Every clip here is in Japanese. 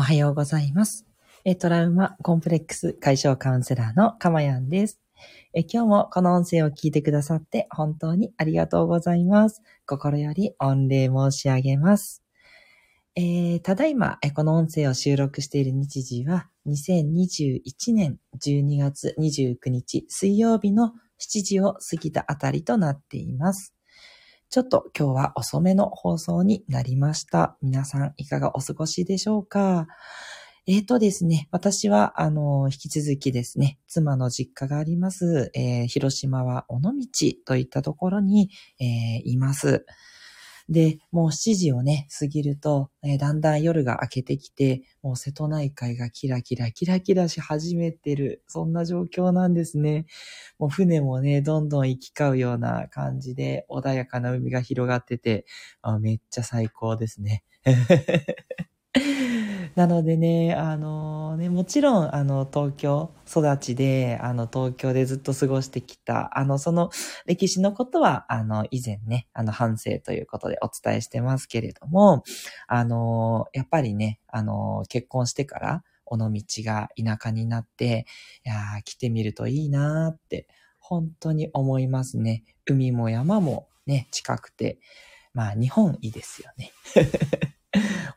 おはようございます。えトラウマコンプレックス解消カウンセラーのかまやんです。え今日もこの音声を聞いてくださって本当にありがとうございます。心より御礼申し上げます。えーただいま、えこの音声を収録している日時は2021年12月29日水曜日の7時を過ぎたあたりとなっています。ちょっと今日は遅めの放送になりました。皆さんいかがお過ごしでしょうか？えーとですね、私は、あの、引き続きですね、妻の実家があります、えー広島は尾道といったところに、えーいます。で、もう7時をね、過ぎると、えーだんだん夜が明けてきて、もう瀬戸内海がキラキラキラキラし始めてる、そんな状況なんですね。もう船もね、どんどん行き交うような感じで、穏やかな海が広がってて、あめっちゃ最高ですね。なのでね、あのね、もちろん、あの、東京育ちで、あの、東京でずっと過ごしてきた、あの、その歴史のことは、あの、以前ね、あの、反省ということでお伝えしてますけれども、あの、やっぱりね、あの、結婚してから、尾道が田舎になって、いやー、来てみるといいなーって、本当に思いますね。海も山もね、近くて、まあ、日本いいですよね。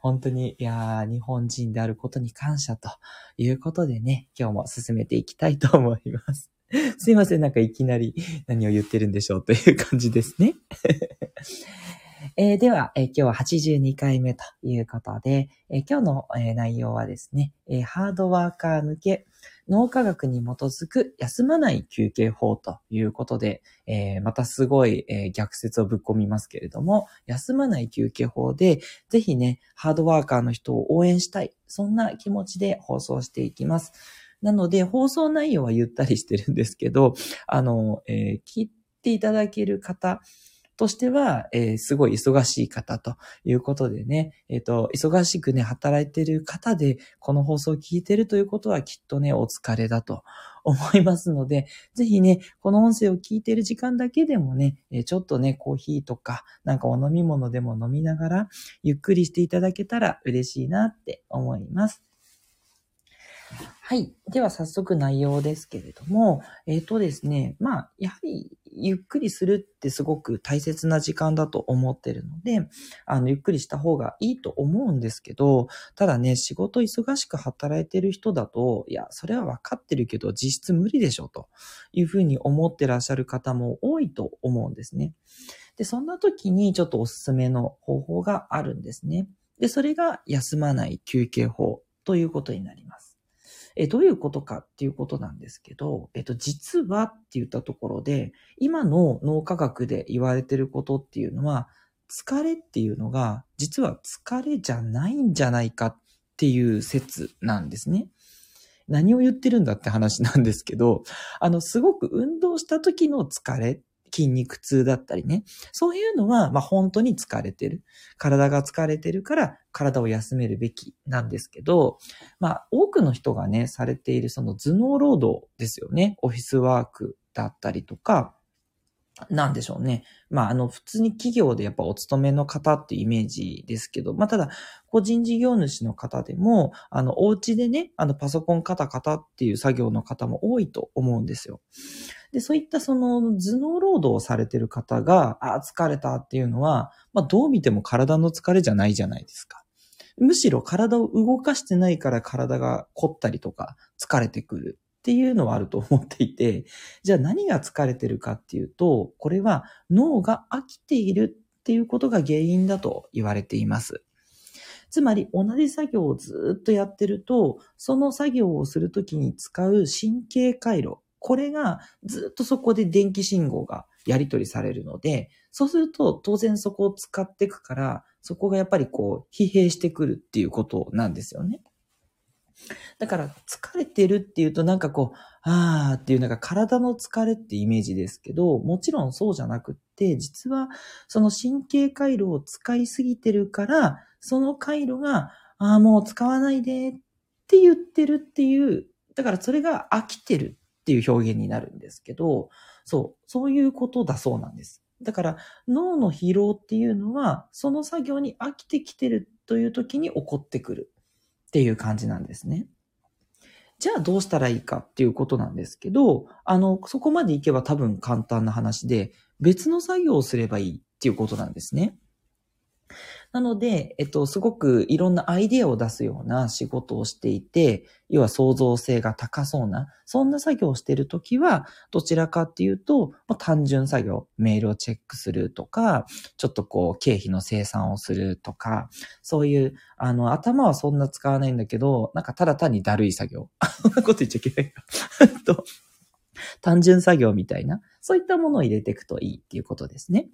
本当に、いや、日本人であることに感謝ということでね、今日も進めていきたいと思います。すいません、なんかいきなり何を言ってるんでしょうという感じですね。えーでは、えー今日は82回目ということで、えー今日の、え内容はですね、えハードワーカー向け脳科学に基づく休まない休憩法ということで、えーまたすごい、えー逆説をぶっ込みますけれども、休まない休憩法で、ぜひね、ハードワーカーの人を応援したい。そんな気持ちで放送していきます。なので、放送内容はゆったりしてるんですけど、あの、えー聞いていただける方としては、えーすごい忙しい方ということでね、えっ、と、忙しくね、働いてる方で、この放送を聞いてるということはきっとね、お疲れだと思いますので、ぜひね、この音声を聞いてる時間だけでもね、えーちょっとね、コーヒーとか、なんかお飲み物でも飲みながら、ゆっくりしていただけたら嬉しいなって思います。はい。では早速内容ですけれども、えっ、とですね、まあ、やはりゆっくりするってすごく大切な時間だと思ってるので、あの、ゆっくりした方がいいと思うんですけど、ただね、仕事忙しく働いてる人だと、いや、それは分かってるけど、実質無理でしょ、というふうに思ってらっしゃる方も多いと思うんですね。で、そんな時にちょっとおすすめの方法があるんですね。で、それが休まない休憩法ということになります。え、どういうことかっていうことなんですけど、えっと、実はって言ったところで、今の脳科学で言われてることっていうのは、疲れっていうのが、実は疲れじゃないんじゃないかっていう説なんですね。何を言ってるんだって話なんですけど、あの、すごく運動した時の疲れ、筋肉痛だったりね、そういうのは、まあ、本当に疲れてる。体が疲れてるから、体を休めるべきなんですけど、まあ、多くの人がね、されているその頭脳労働ですよね。オフィスワークだったりとか、なんでしょうね。まあ、あの、普通に企業でやっぱお勤めの方っていうイメージですけど、まあ、ただ、個人事業主の方でも、あの、お家でね、あの、パソコンカタカタっていう作業の方も多いと思うんですよ。で、そういったその頭脳労働をされてる方が、あ、疲れたっていうのは、まあ、どう見ても体の疲れじゃないじゃないですか。むしろ体を動かしてないから体が凝ったりとか疲れてくるっていうのはあると思っていて、じゃあ何が疲れてるかっていうと、これは脳が飽きているっていうことが原因だと言われています。つまり同じ作業をずっとやってると、その作業をするときに使う神経回路、これがずっとそこで電気信号がやり取りされるので、そうすると当然そこを使っていくから、そこがやっぱりこう疲弊してくるっていうことなんですよね。だから疲れてるっていうとなんかこう、あーっていうなんか体の疲れってイメージですけど、もちろんそうじゃなくって、実はその神経回路を使いすぎてるから、その回路が、ああ、もう使わないでって言ってるっていう、だからそれが飽きてるっていう表現になるんですけど、そう、そういうことだそうなんです。だから脳の疲労っていうのは、その作業に飽きてきてるという時に起こってくる。っていう感じなんですね。じゃあどうしたらいいかっていうことなんですけど、あの、そこまでいけば多分簡単な話で、別の作業をすればいいっていうことなんですね。なので、えっと、すごくいろんなアイディアを出すような仕事をしていて、要は創造性が高そうな、そんな作業をしているときは、どちらかっていうと、単純作業、メールをチェックするとか、ちょっとこう、経費の生産をするとか、そういう、あの、頭はそんな使わないんだけど、なんかただ単にだるい作業。そんなこと言っちゃいけないか。と単純作業みたいな、そういったものを入れていくといいっていうことですね。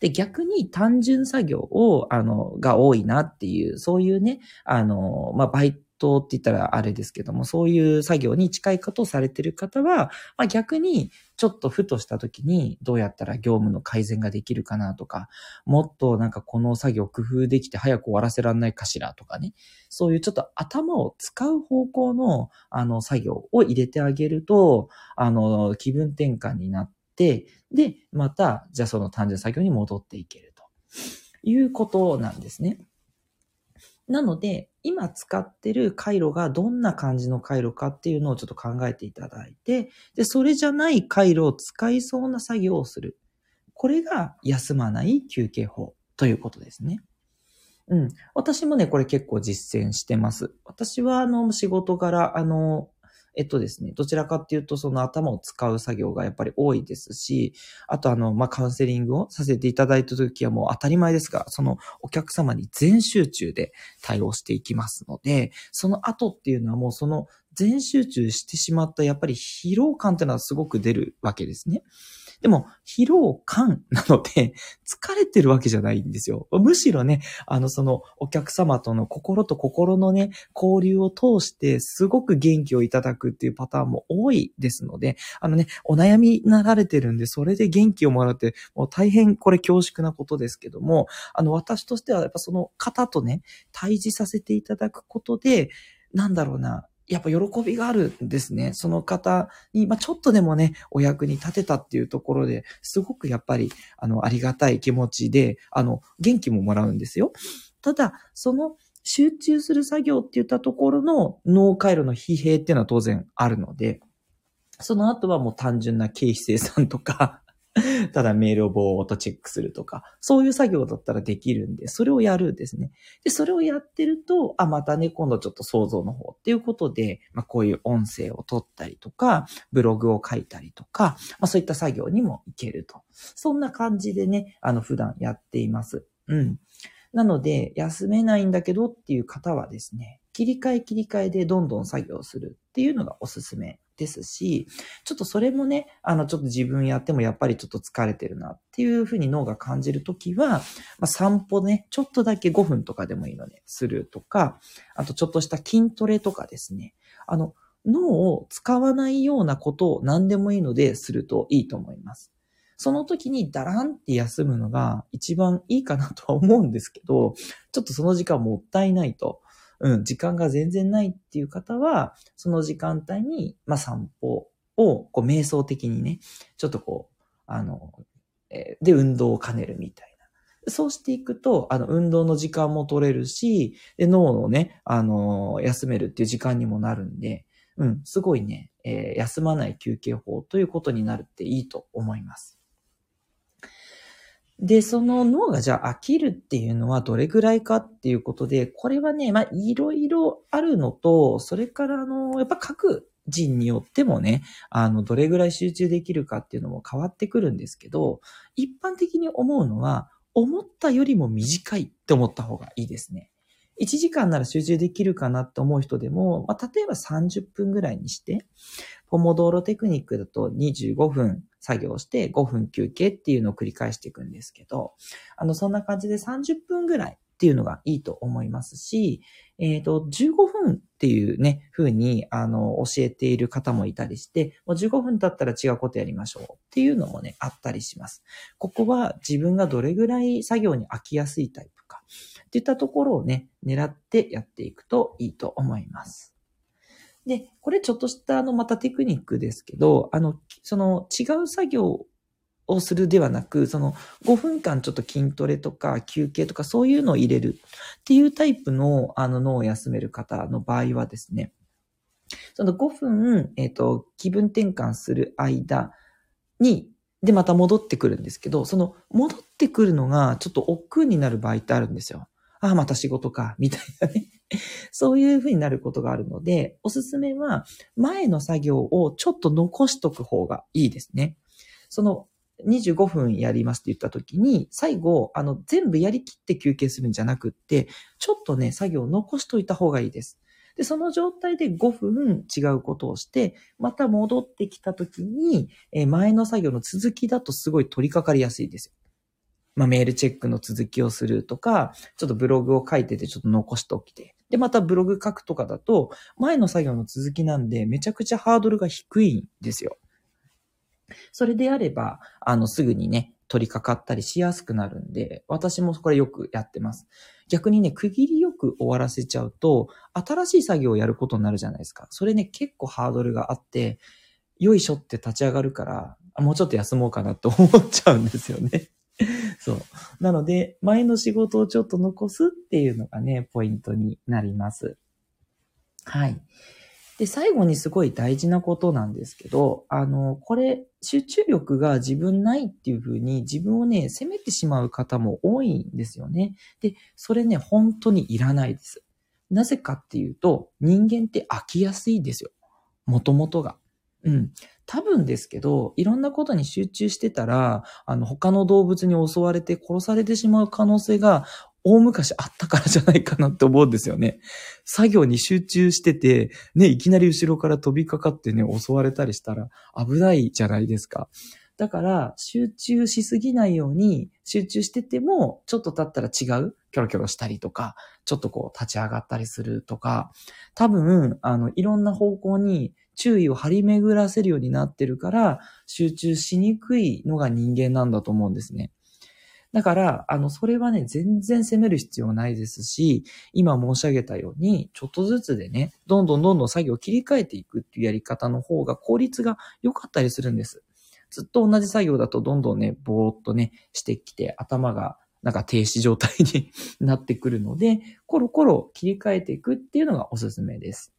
で、逆に単純作業を、あの、が多いなっていう、そういうね、あの、まあ、バイトって言ったらあれですけども、そういう作業に近いことをされてる方は、まあ、逆にちょっとふとした時にどうやったら業務の改善ができるかなとか、もっとなんかこの作業工夫できて早く終わらせらんないかしらとかね、そういうちょっと頭を使う方向のあの作業を入れてあげると、あの気分転換になって、で、また、じゃあその単純作業に戻っていけるということなんですね。なので、今使ってる回路がどんな感じの回路かっていうのをちょっと考えていただいて、で、それじゃない回路を使いそうな作業をする。これが休まない休憩法ということですね。うん。私もね、これ結構実践してます。私は、あの、仕事柄、あの、えっとですね、どちらかっていうと、その頭を使う作業がやっぱり多いですし、あとあの、まあ、カウンセリングをさせていただいたときはもう当たり前ですが、そのお客様に全集中で対応していきますので、その後っていうのはもうその全集中してしまったやっぱり疲労感っていうのはすごく出るわけですね。でも、疲労感なので、疲れてるわけじゃないんですよ。むしろね、あの、その、お客様との心と心のね、交流を通して、すごく元気をいただくっていうパターンも多いですので、あのね、お悩みなられてるんで、それで元気をもらって、もう大変これ恐縮なことですけども、あの、私としてはやっぱその方とね、対峙させていただくことで、なんだろうな、やっぱ喜びがあるんですね。その方に、まあ、ちょっとでもね、お役に立てたっていうところで、すごくやっぱり、あの、ありがたい気持ちで、あの、元気ももらうんですよ。ただ、その、集中する作業って言ったところの脳回路の疲弊っていうのは当然あるので、その後はもう単純な経費生産とか ただメールをぼーっとチェックするとか、そういう作業だったらできるんで、それをやるんですね。で、それをやってると、あ、またね、今度ちょっと想像の方っていうことで、まあ、こういう音声を取ったりとか、ブログを書いたりとか、まあ、そういった作業にもいけると。そんな感じでね、あの、普段やっています。うん。なので、休めないんだけどっていう方はですね、切り替え切り替えでどんどん作業するっていうのがおすすめですし、ちょっとそれもね、あの、ちょっと自分やってもやっぱりちょっと疲れてるなっていうふうに脳が感じるときは、まあ、散歩ね、ちょっとだけ5分とかでもいいので、するとか、あとちょっとした筋トレとかですね、あの、脳を使わないようなことを何でもいいのでするといいと思います。その時にダランって休むのが一番いいかなとは思うんですけど、ちょっとその時間もったいないと。うん、時間が全然ないっていう方は、その時間帯に、まあ、散歩を、こう、瞑想的にね、ちょっとこう、あの、えー、で、運動を兼ねるみたいな。そうしていくと、あの、運動の時間も取れるし、で、脳のね、あの、休めるっていう時間にもなるんで、うん、すごいね、えー、休まない休憩法ということになるっていいと思います。で、その脳がじゃあ飽きるっていうのはどれぐらいかっていうことで、これはね、まあ、いろいろあるのと、それからあの、やっぱ各人によってもね、あの、どれぐらい集中できるかっていうのも変わってくるんですけど、一般的に思うのは、思ったよりも短いって思った方がいいですね。1時間なら集中できるかなって思う人でも、まあ、例えば30分ぐらいにして、ポモドーロテクニックだと25分作業して5分休憩っていうのを繰り返していくんですけど、あの、そんな感じで30分ぐらいっていうのがいいと思いますし、えっ、ー、と、15分っていうね、風に、あの、教えている方もいたりして、もう15分経ったら違うことやりましょうっていうのもね、あったりします。ここは自分がどれぐらい作業に飽きやすいタイプか、っていったところをね、狙ってやっていくといいと思います。で、これちょっとしたあの、またテクニックですけど、あの、その違う作業をするではなく、その5分間ちょっと筋トレとか休憩とかそういうのを入れるっていうタイプのあの脳を休める方の場合はですね、その5分、えっ、ー、と、気分転換する間に、で、また戻ってくるんですけど、その戻ってくるのがちょっと億劫になる場合ってあるんですよ。ああ、また仕事か、みたいなね。そういう風になることがあるので、おすすめは前の作業をちょっと残しとく方がいいですね。その25分やりますって言った時に、最後、あの、全部やりきって休憩するんじゃなくって、ちょっとね、作業を残しといた方がいいです。で、その状態で5分違うことをして、また戻ってきた時に、え前の作業の続きだとすごい取り掛かりやすいですよ。まあ、メールチェックの続きをするとか、ちょっとブログを書いててちょっと残しておきて。で、またブログ書くとかだと、前の作業の続きなんで、めちゃくちゃハードルが低いんですよ。それであれば、あの、すぐにね、取り掛かったりしやすくなるんで、私もこれよくやってます。逆にね、区切りよく終わらせちゃうと、新しい作業をやることになるじゃないですか。それね、結構ハードルがあって、よいしょって立ち上がるから、もうちょっと休もうかなと思っちゃうんですよね。そう。なので、前の仕事をちょっと残すっていうのがね、ポイントになります。はい。で、最後にすごい大事なことなんですけど、あの、これ、集中力が自分ないっていう風に自分をね、責めてしまう方も多いんですよね。で、それね、本当にいらないです。なぜかっていうと、人間って飽きやすいんですよ。もともとが。うん。多分ですけど、いろんなことに集中してたら、あの、他の動物に襲われて殺されてしまう可能性が大昔あったからじゃないかなって思うんですよね。作業に集中してて、ね、いきなり後ろから飛びかかってね、襲われたりしたら危ないじゃないですか。だから、集中しすぎないように、集中してても、ちょっと経ったら違う、キョロキョロしたりとか、ちょっとこう立ち上がったりするとか、多分、あの、いろんな方向に注意を張り巡らせるようになってるから、集中しにくいのが人間なんだと思うんですね。だから、あの、それはね、全然責める必要ないですし、今申し上げたように、ちょっとずつでね、どんどんどんどん作業を切り替えていくっていうやり方の方が効率が良かったりするんです。ずっと同じ作業だとどんどんね、ぼーっとね、してきて、頭がなんか停止状態に なってくるので、コロコロ切り替えていくっていうのがおすすめです。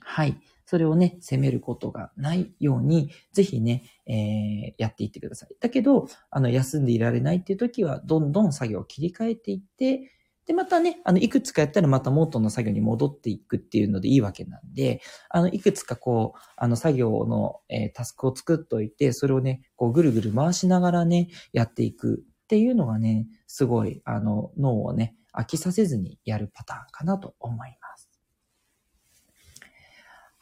はい。それをね、責めることがないように、ぜひね、えー、やっていってください。だけど、あの、休んでいられないっていう時は、どんどん作業を切り替えていって、で、またね、あの、いくつかやったらまた元の作業に戻っていくっていうのでいいわけなんで、あの、いくつかこう、あの、作業の、えー、タスクを作っといて、それをね、こう、ぐるぐる回しながらね、やっていくっていうのがね、すごい、あの、脳をね、飽きさせずにやるパターンかなと思います。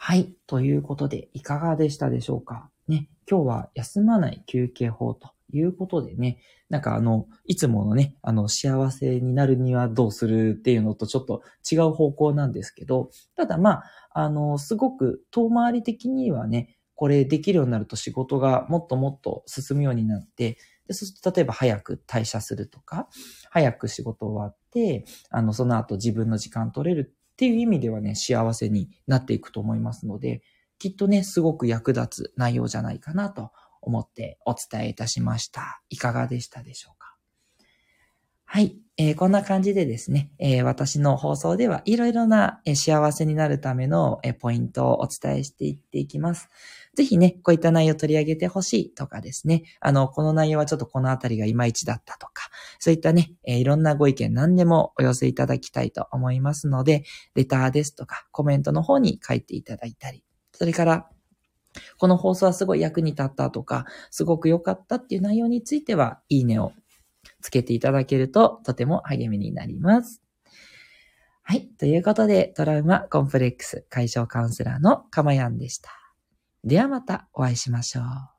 はい。ということで、いかがでしたでしょうか？ね。今日は休まない休憩法ということでね、なんかあの、いつものね、あの、幸せになるにはどうするっていうのとちょっと違う方向なんですけど、ただまあ、あの、すごく遠回り的にはね、これできるようになると仕事がもっともっと進むようになって、で、そして例えば早く退社するとか、早く仕事終わって、あの、その後自分の時間取れるっていう意味ではね、幸せになっていくと思いますので、きっとね、すごく役立つ内容じゃないかなと思ってお伝えいたしました。いかがでしたでしょうか？はい。えー、こんな感じでですね、えー、私の放送ではいろいろな、えー、幸せになるための、えポイントをお伝えしていっていきます。ぜひね、こういった内容を取り上げてほしいとかですね、あの、この内容はちょっとこのあたりがいまいちだったとか、そういったね、えいろんなご意見何でもお寄せいただきたいと思いますので、レターですとか、コメントの方に書いていただいたり、それから、この放送はすごい役に立ったとか、すごく良かったっていう内容については、いいねをつけていただけるととても励みになります。はい。ということで、トラウマコンプレックス解消カウンセラーのかまやんでした。ではまたお会いしましょう。